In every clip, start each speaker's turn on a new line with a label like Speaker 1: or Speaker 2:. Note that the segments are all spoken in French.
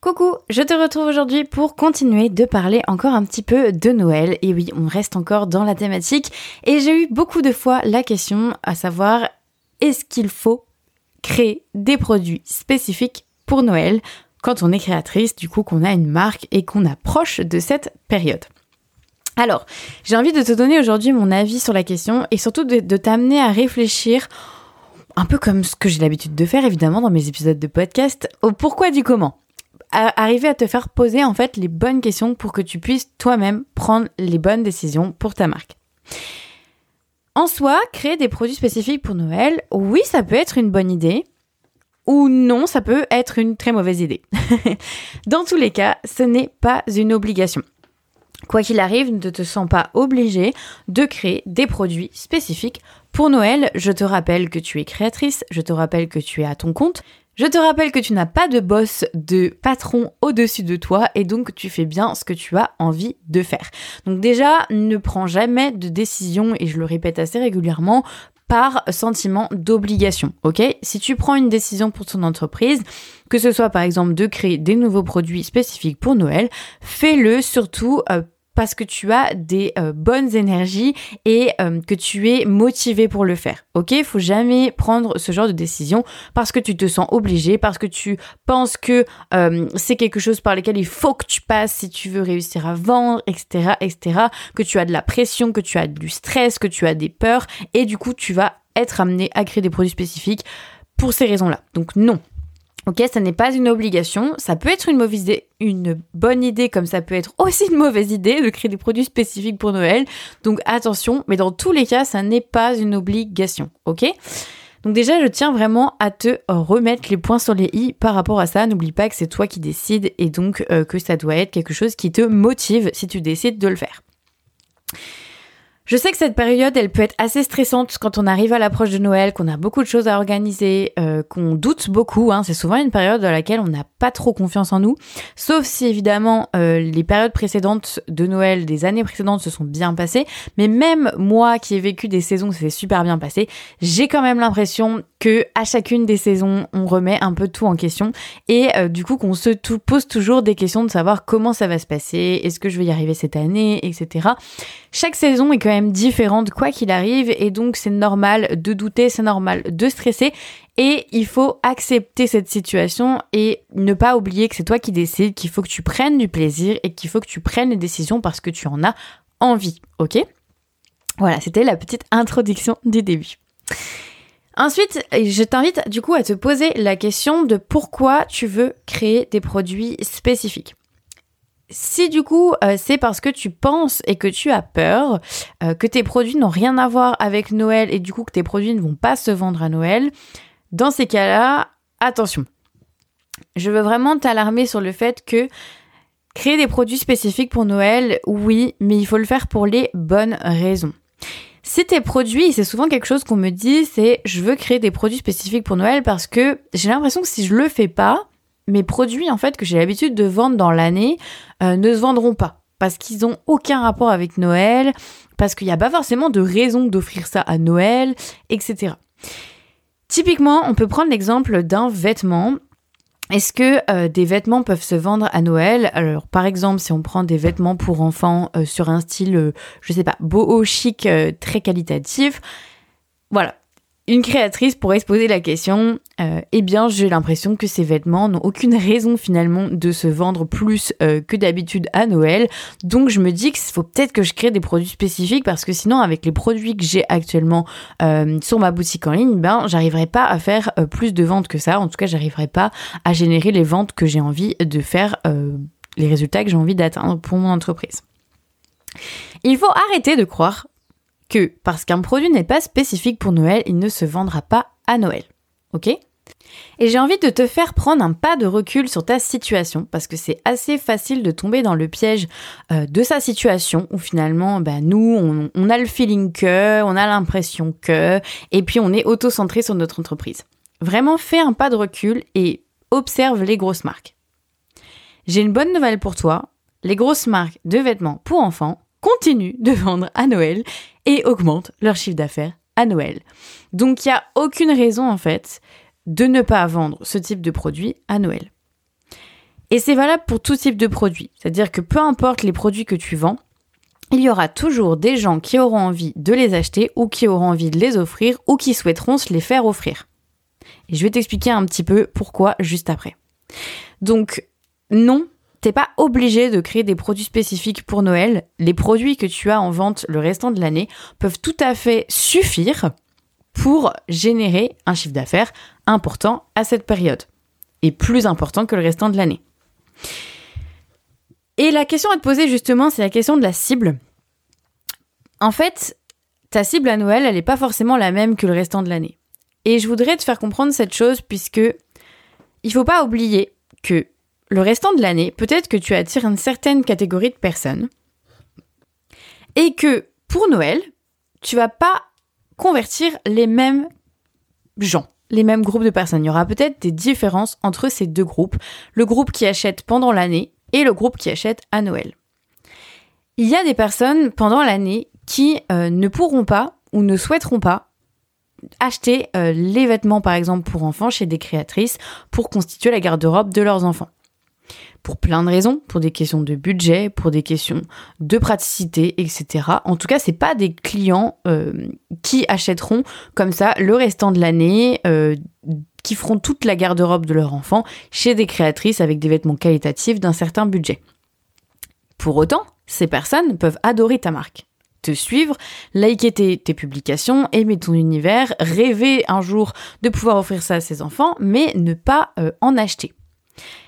Speaker 1: Coucou, je te retrouve aujourd'hui pour continuer de parler encore un petit peu de Noël. Et oui, on reste encore dans la thématique. Et j'ai eu beaucoup de fois la question à savoir est-ce qu'il faut créer des produits spécifiques pour Noël quand on est créatrice, du coup qu'on a une marque et qu'on approche de cette période? Alors, j'ai envie de te donner aujourd'hui mon avis sur la question et surtout de, t'amener à réfléchir un peu comme ce que j'ai l'habitude de faire évidemment dans mes épisodes de podcast, au pourquoi du comment arriver à te faire poser en fait les bonnes questions pour que tu puisses toi-même prendre les bonnes décisions pour ta marque. En soi, créer des produits spécifiques pour Noël, oui, ça peut être une bonne idée, ou non, ça peut être une très mauvaise idée. Dans tous les cas, ce n'est pas une obligation. Quoi qu'il arrive, ne te sens pas obligé de créer des produits spécifiques pour Noël. Je te rappelle que tu es créatrice, je te rappelle que tu es à ton compte, je te rappelle que tu n'as pas de boss, de patron au-dessus de toi et donc tu fais bien ce que tu as envie de faire. Donc déjà, ne prends jamais de décision, et je le répète assez régulièrement, par sentiment d'obligation, ok? Si tu prends une décision pour ton entreprise, que ce soit par exemple de créer des nouveaux produits spécifiques pour Noël, fais-le surtout euh, parce que tu as des euh, bonnes énergies et euh, que tu es motivé pour le faire. Ok, faut jamais prendre ce genre de décision parce que tu te sens obligé, parce que tu penses que euh, c'est quelque chose par lequel il faut que tu passes si tu veux réussir à vendre, etc., etc. Que tu as de la pression, que tu as du stress, que tu as des peurs et du coup tu vas être amené à créer des produits spécifiques pour ces raisons-là. Donc non, Ok, ça n'est pas une obligation, ça peut être une bonne idée comme ça peut être aussi une mauvaise idée de créer des produits spécifiques pour Noël. Donc attention, mais dans tous les cas, ça n'est pas une obligation, ok? Donc déjà, je tiens vraiment à te remettre les points sur les i par rapport à ça. N'oublie pas que c'est toi qui décides et donc euh, que ça doit être quelque chose qui te motive si tu décides de le faire. Je sais que cette période, elle peut être assez stressante quand on arrive à l'approche de Noël, qu'on a beaucoup de choses à organiser, euh, qu'on doute beaucoup. Hein. C'est souvent une période dans laquelle on n'a pas trop confiance en nous. Sauf si évidemment euh, les périodes précédentes de Noël, des années précédentes se sont bien passées. Mais même moi qui ai vécu des saisons, ça s'est super bien passé, j'ai quand même l'impression que à chacune des saisons, on remet un peu tout en question et euh, du coup qu'on se pose toujours des questions de savoir comment ça va se passer, est-ce que je vais y arriver cette année, etc. Chaque saison est quand même différente quoi qu'il arrive et donc c'est normal de douter, c'est normal de stresser et il faut accepter cette situation et ne pas oublier que c'est toi qui décides, qu'il faut que tu prennes du plaisir et qu'il faut que tu prennes les décisions parce que tu en as envie, ok? Voilà, c'était la petite introduction du début. Ensuite, je t'invite du coup à te poser la question de pourquoi tu veux créer des produits spécifiques. Si du coup euh, c'est parce que tu penses et que tu as peur euh, que tes produits n'ont rien à voir avec Noël et du coup que tes produits ne vont pas se vendre à Noël, dans ces cas-là, attention. Je veux vraiment t'alarmer sur le fait que créer des produits spécifiques pour Noël, oui, mais il faut le faire pour les bonnes raisons. Si tes produits, c'est souvent quelque chose qu'on me dit, c'est je veux créer des produits spécifiques pour Noël parce que j'ai l'impression que si je le fais pas, mes produits en fait que j'ai l'habitude de vendre dans l'année euh, ne se vendront pas. Parce qu'ils ont aucun rapport avec Noël, parce qu'il n'y a pas forcément de raison d'offrir ça à Noël, etc. Typiquement, on peut prendre l'exemple d'un vêtement. Est-ce que euh, des vêtements peuvent se vendre à Noël? Alors par exemple, si on prend des vêtements pour enfants euh, sur un style, je sais pas, beau, chic, très qualitatif, voilà, une créatrice pourrait se poser la question, euh, eh bien j'ai l'impression que ces vêtements n'ont aucune raison finalement de se vendre plus euh, que d'habitude à Noël. Donc je me dis qu'il faut peut-être que je crée des produits spécifiques parce que sinon avec les produits que j'ai actuellement euh, sur ma boutique en ligne, ben j'arriverai pas à faire plus de ventes que ça. En tout cas, j'arriverai pas à générer les ventes que j'ai envie de faire, les résultats que j'ai envie d'atteindre pour mon entreprise. Il faut arrêter de croire que parce qu'un produit n'est pas spécifique pour Noël, il ne se vendra pas à Noël. Ok? Et j'ai envie de te faire prendre un pas de recul sur ta situation parce que c'est assez facile de tomber dans le piège euh, de sa situation où finalement bah, nous on, on, a le feeling que, on a l'impression que et puis on est auto-centré sur notre entreprise. Vraiment fais un pas de recul et observe les grosses marques. J'ai une bonne nouvelle pour toi, les grosses marques de vêtements pour enfants continuent de vendre à Noël et augmentent leur chiffre d'affaires à Noël. Donc il n'y a aucune raison en fait de ne pas vendre ce type de produit à Noël. Et c'est valable pour tout type de produit. C'est-à-dire que peu importe les produits que tu vends, il y aura toujours des gens qui auront envie de les acheter ou qui auront envie de les offrir ou qui souhaiteront se les faire offrir. Et je vais t'expliquer un petit peu pourquoi juste après. Donc, non, t'es pas obligé de créer des produits spécifiques pour Noël. Les produits que tu as en vente le restant de l'année peuvent tout à fait suffire pour générer un chiffre d'affaires important à cette période. Et plus important que le restant de l'année. Et la question à te poser justement, c'est la question de la cible. En fait, ta cible à Noël, elle n'est pas forcément la même que le restant de l'année. Et je voudrais te faire comprendre cette chose puisque il faut pas oublier que le restant de l'année, peut-être que tu attires une certaine catégorie de personnes et que pour Noël, tu vas pas convertir les mêmes gens, les mêmes groupes de personnes. Il y aura peut-être des différences entre ces deux groupes. Le groupe qui achète pendant l'année et le groupe qui achète à Noël. Il y a des personnes pendant l'année qui euh, ne pourront pas ou ne souhaiteront pas acheter euh, les vêtements par exemple pour enfants chez des créatrices pour constituer la garde-robe de leurs enfants. Pour plein de raisons, pour des questions de budget, pour des questions de praticité, etc. En tout cas, c'est pas des clients euh, qui achèteront comme ça le restant de l'année qui feront toute la garde-robe de leur enfant chez des créatrices avec des vêtements qualitatifs d'un certain budget. Pour autant, ces personnes peuvent adorer ta marque, te suivre, liker tes, publications, aimer ton univers, rêver un jour de pouvoir offrir ça à ses enfants, mais ne pas euh, en acheter.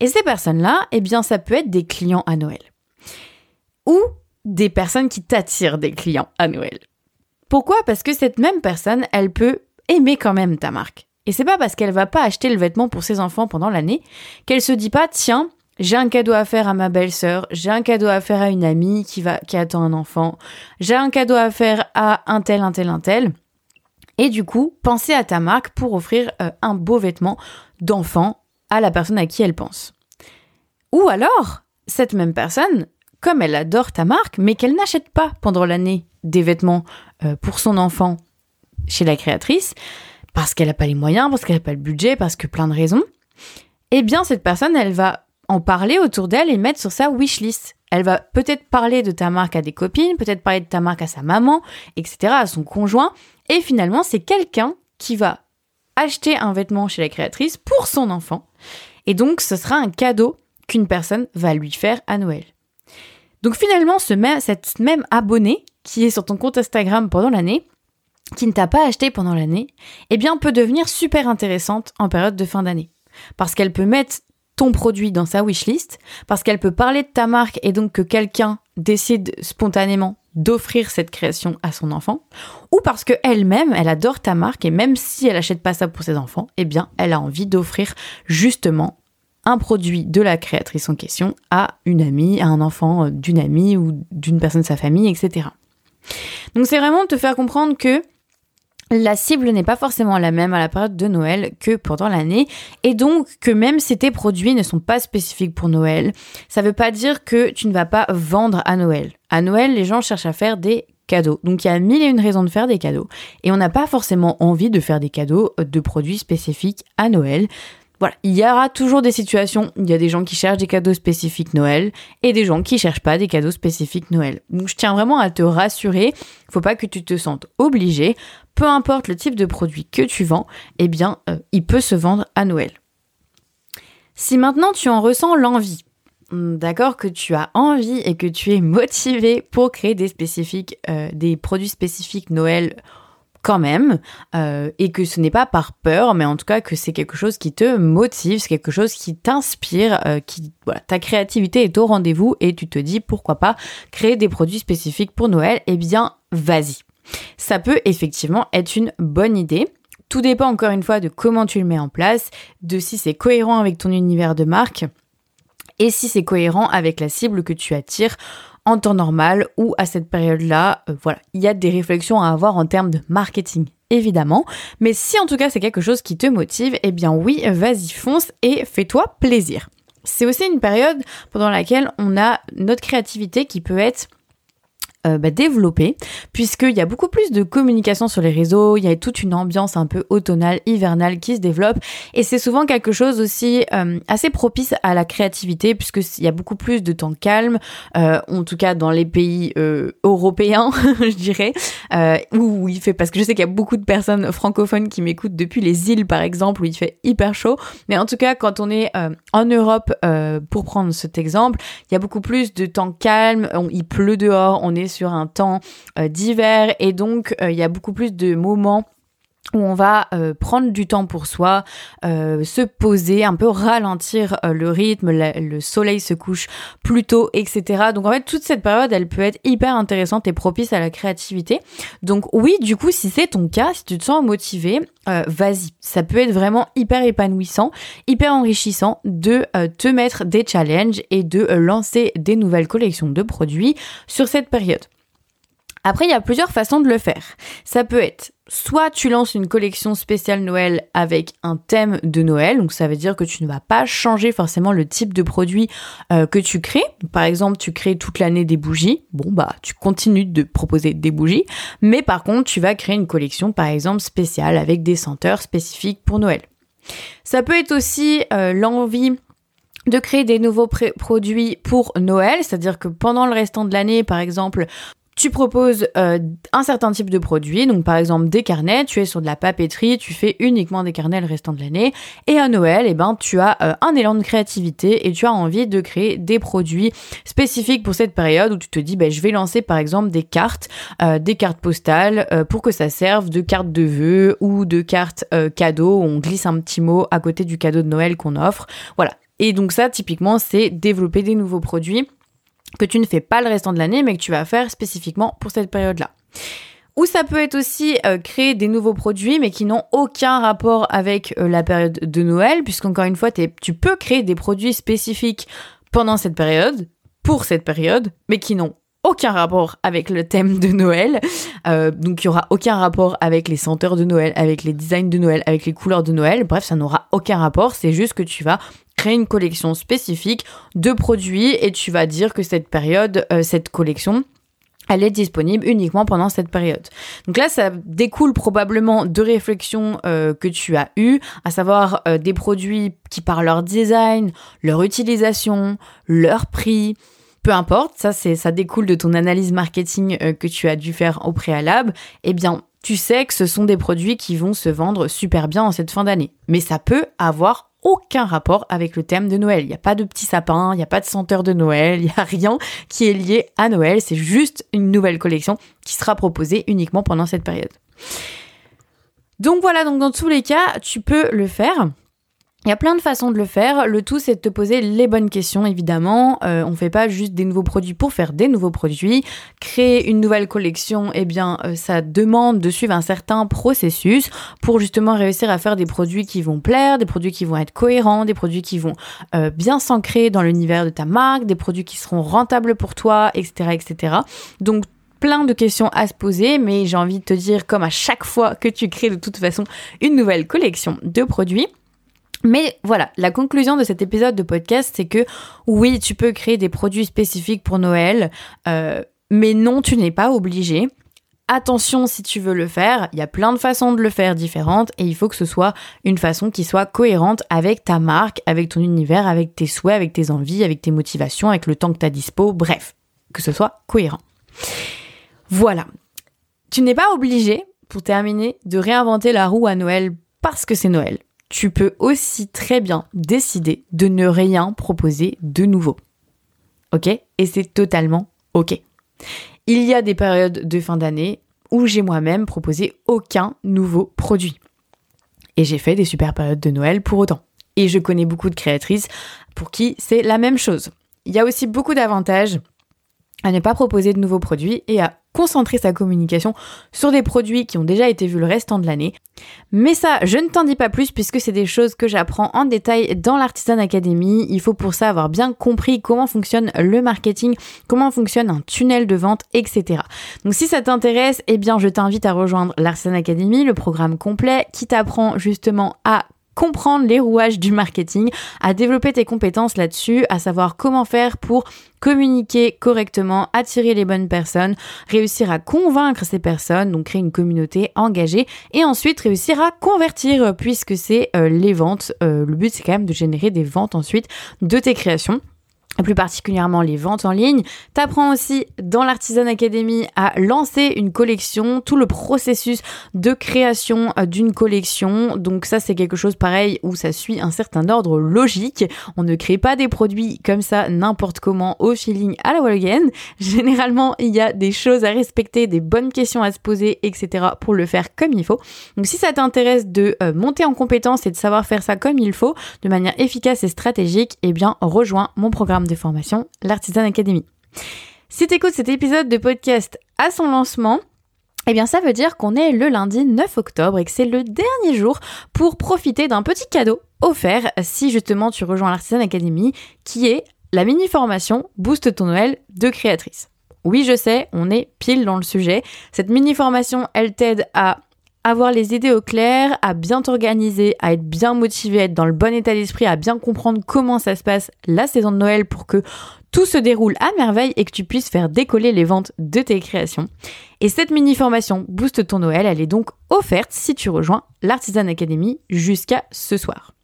Speaker 1: Et ces personnes-là, eh bien, ça peut être des clients à Noël. Ou des personnes qui t'attirent des clients à Noël. Pourquoi? Parce que cette même personne, elle peut aimer quand même ta marque. Et c'est pas parce qu'elle va pas acheter le vêtement pour ses enfants pendant l'année qu'elle se dit pas tiens, j'ai un cadeau à faire à ma belle-sœur, j'ai un cadeau à faire à une amie qui va qui attend un enfant, j'ai un cadeau à faire à un tel un tel un tel. Et du coup, pensez à ta marque pour offrir euh, un beau vêtement d'enfant à la personne à qui elle pense. Ou alors, cette même personne, comme elle adore ta marque, mais qu'elle n'achète pas pendant l'année des vêtements euh, pour son enfant chez la créatrice, parce qu'elle n'a pas les moyens, parce qu'elle n'a pas le budget, parce que plein de raisons, eh bien cette personne, elle va en parler autour d'elle et mettre sur sa wishlist. Elle va peut-être parler de ta marque à des copines, peut-être parler de ta marque à sa maman, etc., à son conjoint. Et finalement, c'est quelqu'un qui va acheter un vêtement chez la créatrice pour son enfant. Et donc, ce sera un cadeau qu'une personne va lui faire à Noël. Donc finalement, ce même, cette même abonnée qui est sur ton compte Instagram pendant l'année, qui ne t'a pas acheté pendant l'année, eh bien peut devenir super intéressante en période de fin d'année. Parce qu'elle peut mettre ton produit dans sa wishlist, parce qu'elle peut parler de ta marque et donc que quelqu'un décide spontanément d'offrir cette création à son enfant, ou parce que elle-même, elle adore ta marque et même si elle achète pas ça pour ses enfants, eh bien, elle a envie d'offrir justement un produit de la créatrice en question à une amie, à un enfant d'une amie ou d'une personne de sa famille, etc. Donc c'est vraiment te faire comprendre que la cible n'est pas forcément la même à la période de Noël que pendant l'année et donc que même si tes produits ne sont pas spécifiques pour Noël, ça ne veut pas dire que tu ne vas pas vendre à Noël. À Noël, les gens cherchent à faire des cadeaux. Donc il y a mille et une raisons de faire des cadeaux et on n'a pas forcément envie de faire des cadeaux de produits spécifiques à Noël. Voilà, il y aura toujours des situations, il y a des gens qui cherchent des cadeaux spécifiques Noël et des gens qui cherchent pas des cadeaux spécifiques Noël. Donc je tiens vraiment à te rassurer, faut pas que tu te sentes obligé, peu importe le type de produit que tu vends, eh bien euh, il peut se vendre à Noël. Si maintenant tu en ressens l'envie, hmm, d'accord que tu as envie et que tu es motivé pour créer des spécifiques, euh, des produits spécifiques Noël quand même, euh, et que ce n'est pas par peur, mais en tout cas que c'est quelque chose qui te motive, c'est quelque chose qui t'inspire, euh, qui voilà, ta créativité est au rendez-vous et tu te dis pourquoi pas créer des produits spécifiques pour Noël, eh bien vas-y. Ça peut effectivement être une bonne idée. Tout dépend encore une fois de comment tu le mets en place, de si c'est cohérent avec ton univers de marque et si c'est cohérent avec la cible que tu attires en temps normal ou à cette période-là. Euh, voilà, il y a des réflexions à avoir en termes de marketing évidemment. Mais si en tout cas c'est quelque chose qui te motive, eh bien oui, vas-y fonce et fais-toi plaisir. C'est aussi une période pendant laquelle on a notre créativité qui peut être euh, bah, développer, puisqu'il y a beaucoup plus de communication sur les réseaux, il y a toute une ambiance un peu automnale, hivernale qui se développe, et c'est souvent quelque chose aussi euh, assez propice à la créativité, puisqu'il y a beaucoup plus de temps calme, euh, en tout cas dans les pays européens, je dirais, où il fait, parce que je sais qu'il y a beaucoup de personnes francophones qui m'écoutent depuis les îles, par exemple, où il fait hyper chaud, mais en tout cas, quand on est en Europe, pour prendre cet exemple, il y a beaucoup plus de temps calme, il pleut dehors, on est sur un temps euh, d'hiver. Et donc euh, il y a beaucoup plus de moments où on va euh, prendre du temps pour soi, se poser, un peu ralentir le rythme, le soleil se couche plus tôt, etc. Donc en fait, toute cette période, elle peut être hyper intéressante et propice à la créativité. Donc oui, du coup, si c'est ton cas, si tu te sens motivé, vas-y. Ça peut être vraiment hyper épanouissant, hyper enrichissant de te mettre des challenges et de lancer des nouvelles collections de produits sur cette période. Après, il y a plusieurs façons de le faire. Ça peut être soit tu lances une collection spéciale Noël avec un thème de Noël, donc ça veut dire que tu ne vas pas changer forcément le type de produit euh, que tu crées. Par exemple, tu crées toute l'année des bougies, bon bah tu continues de proposer des bougies, mais par contre tu vas créer une collection par exemple spéciale avec des senteurs spécifiques pour Noël. Ça peut être aussi euh, l'envie de créer des nouveaux produits pour Noël, c'est-à-dire que pendant le restant de l'année, par exemple, tu proposes euh, un certain type de produit, donc par exemple des carnets, tu es sur de la papeterie, tu fais uniquement des carnets le restant de l'année, et à Noël, eh ben, tu as euh, un élan de créativité et tu as envie de créer des produits spécifiques pour cette période où tu te dis, ben, je vais lancer par exemple des cartes, euh, des cartes postales pour que ça serve de cartes de vœux ou de cartes cadeaux, on glisse un petit mot à côté du cadeau de Noël qu'on offre. Voilà. Et donc ça, typiquement, c'est développer des nouveaux produits que tu ne fais pas le restant de l'année, mais que tu vas faire spécifiquement pour cette période-là. Ou ça peut être aussi euh, créer des nouveaux produits, mais qui n'ont aucun rapport avec euh, la période de Noël, puisqu'encore une fois, tu peux créer des produits spécifiques pendant cette période, pour cette période, mais qui n'ont aucun rapport avec le thème de Noël. Euh, donc il y aura aucun rapport avec les senteurs de Noël, avec les designs de Noël, avec les couleurs de Noël. Bref, ça n'aura aucun rapport. C'est juste que tu vas une collection spécifique de produits et tu vas dire que cette période, euh, cette collection, elle est disponible uniquement pendant cette période. Donc là, ça découle probablement de réflexions euh, que tu as eues, à savoir euh, des produits qui par leur design, leur utilisation, leur prix, peu importe, ça ça découle de ton analyse marketing que tu as dû faire au préalable. Eh bien, tu sais que ce sont des produits qui vont se vendre super bien en cette fin d'année. Mais ça peut avoir aucun rapport avec le thème de Noël. Il n'y a pas de petit sapin, il n'y a pas de senteur de Noël, il n'y a rien qui est lié à Noël. C'est juste une nouvelle collection qui sera proposée uniquement pendant cette période. Donc voilà, donc dans tous les cas, tu peux le faire. Il y a plein de façons de le faire. Le tout, c'est de te poser les bonnes questions, évidemment. Euh, on fait pas juste des nouveaux produits pour faire des nouveaux produits. Créer une nouvelle collection, eh bien, euh, ça demande de suivre un certain processus pour justement réussir à faire des produits qui vont plaire, des produits qui vont être cohérents, des produits qui vont euh, bien s'ancrer dans l'univers de ta marque, des produits qui seront rentables pour toi, etc., etc. Donc plein de questions à se poser, mais j'ai envie de te dire, comme à chaque fois que tu crées de toute façon une nouvelle collection de produits, mais voilà, la conclusion de cet épisode de podcast, c'est que oui, tu peux créer des produits spécifiques pour Noël, euh, mais non, tu n'es pas obligé. Attention si tu veux le faire, il y a plein de façons de le faire différentes et il faut que ce soit une façon qui soit cohérente avec ta marque, avec ton univers, avec tes souhaits, avec tes envies, avec tes motivations, avec le temps que tu as dispo, bref, que ce soit cohérent. Voilà. Tu n'es pas obligé, pour terminer, de réinventer la roue à Noël parce que c'est Noël tu peux aussi très bien décider de ne rien proposer de nouveau. Ok? Et c'est totalement ok. Il y a des périodes de fin d'année où j'ai moi-même proposé aucun nouveau produit. Et j'ai fait des super périodes de Noël pour autant. Et je connais beaucoup de créatrices pour qui c'est la même chose. Il y a aussi beaucoup d'avantages à ne pas proposer de nouveaux produits et à concentrer sa communication sur des produits qui ont déjà été vus le restant de l'année. Mais ça, je ne t'en dis pas plus puisque c'est des choses que j'apprends en détail dans l'Artisan Academy. Il faut pour ça avoir bien compris comment fonctionne le marketing, comment fonctionne un tunnel de vente, etc. Donc si ça t'intéresse, eh bien je t'invite à rejoindre l'Artisan Academy, le programme complet qui t'apprend justement à comprendre les rouages du marketing, à développer tes compétences là-dessus, à savoir comment faire pour communiquer correctement, attirer les bonnes personnes, réussir à convaincre ces personnes, donc créer une communauté engagée, et ensuite réussir à convertir, puisque c'est euh, les ventes. Euh, le but, c'est quand même de générer des ventes ensuite de tes créations plus particulièrement les ventes en ligne. T'apprends aussi dans l'Artisan Academy à lancer une collection, tout le processus de création euh, d'une collection. Donc ça c'est quelque chose pareil où ça suit un certain ordre logique. On ne crée pas des produits comme ça n'importe comment au feeling à la wall again. Généralement il y a des choses à respecter, des bonnes questions à se poser, etc. pour le faire comme il faut. Donc si ça t'intéresse de euh, monter en compétence et de savoir faire ça comme il faut, de manière efficace et stratégique, eh bien rejoins mon programme de formation, l'Artisan Academy. Si tu écoutes cet épisode de podcast à son lancement, eh bien, ça veut dire qu'on est le lundi 9 octobre et que c'est le dernier jour pour profiter d'un petit cadeau offert si justement tu rejoins l'Artisan Academy, qui est la mini formation Boost ton Noël de créatrice. Oui, je sais, on est pile dans le sujet. Cette mini formation, elle t'aide à avoir les idées au clair, à bien t'organiser, à être bien motivé, à être dans le bon état d'esprit, à bien comprendre comment ça se passe la saison de Noël pour que tout se déroule à merveille et que tu puisses faire décoller les ventes de tes créations. Et cette mini formation Booste ton Noël, elle est donc offerte si tu rejoins l'Artisan Academy jusqu'à ce soir.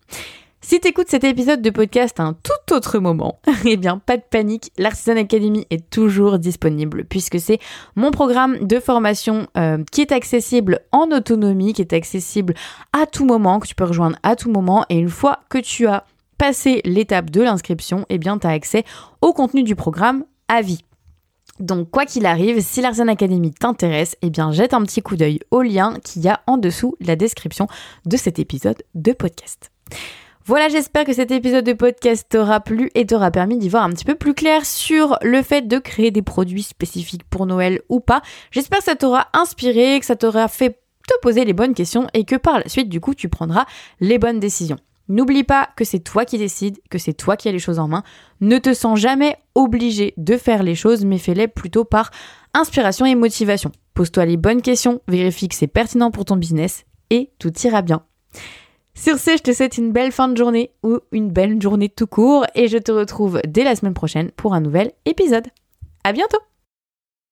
Speaker 1: Si t'écoutes cet épisode de podcast à un tout autre moment, eh bien pas de panique, l'Artisan Academy est toujours disponible puisque c'est mon programme de formation euh, qui est accessible en autonomie, qui est accessible à tout moment, que tu peux rejoindre à tout moment et une fois que tu as passé l'étape de l'inscription, eh bien tu as accès au contenu du programme à vie. Donc quoi qu'il arrive, si l'Artisan Academy t'intéresse, eh bien jette un petit coup d'œil au lien qu'il y a en dessous la description de cet épisode de podcast. Voilà, j'espère que cet épisode de podcast t'aura plu et t'aura permis d'y voir un petit peu plus clair sur le fait de créer des produits spécifiques pour Noël ou pas. J'espère que ça t'aura inspiré, que ça t'aura fait te poser les bonnes questions et que par la suite, du coup, tu prendras les bonnes décisions. N'oublie pas que c'est toi qui décides, que c'est toi qui as les choses en main. Ne te sens jamais obligé de faire les choses, mais fais-les plutôt par inspiration et motivation. Pose-toi les bonnes questions, vérifie que c'est pertinent pour ton business et tout ira bien. Sur ce, je te souhaite une belle fin de journée ou une belle journée tout court et je te retrouve dès la semaine prochaine pour un nouvel épisode. À bientôt!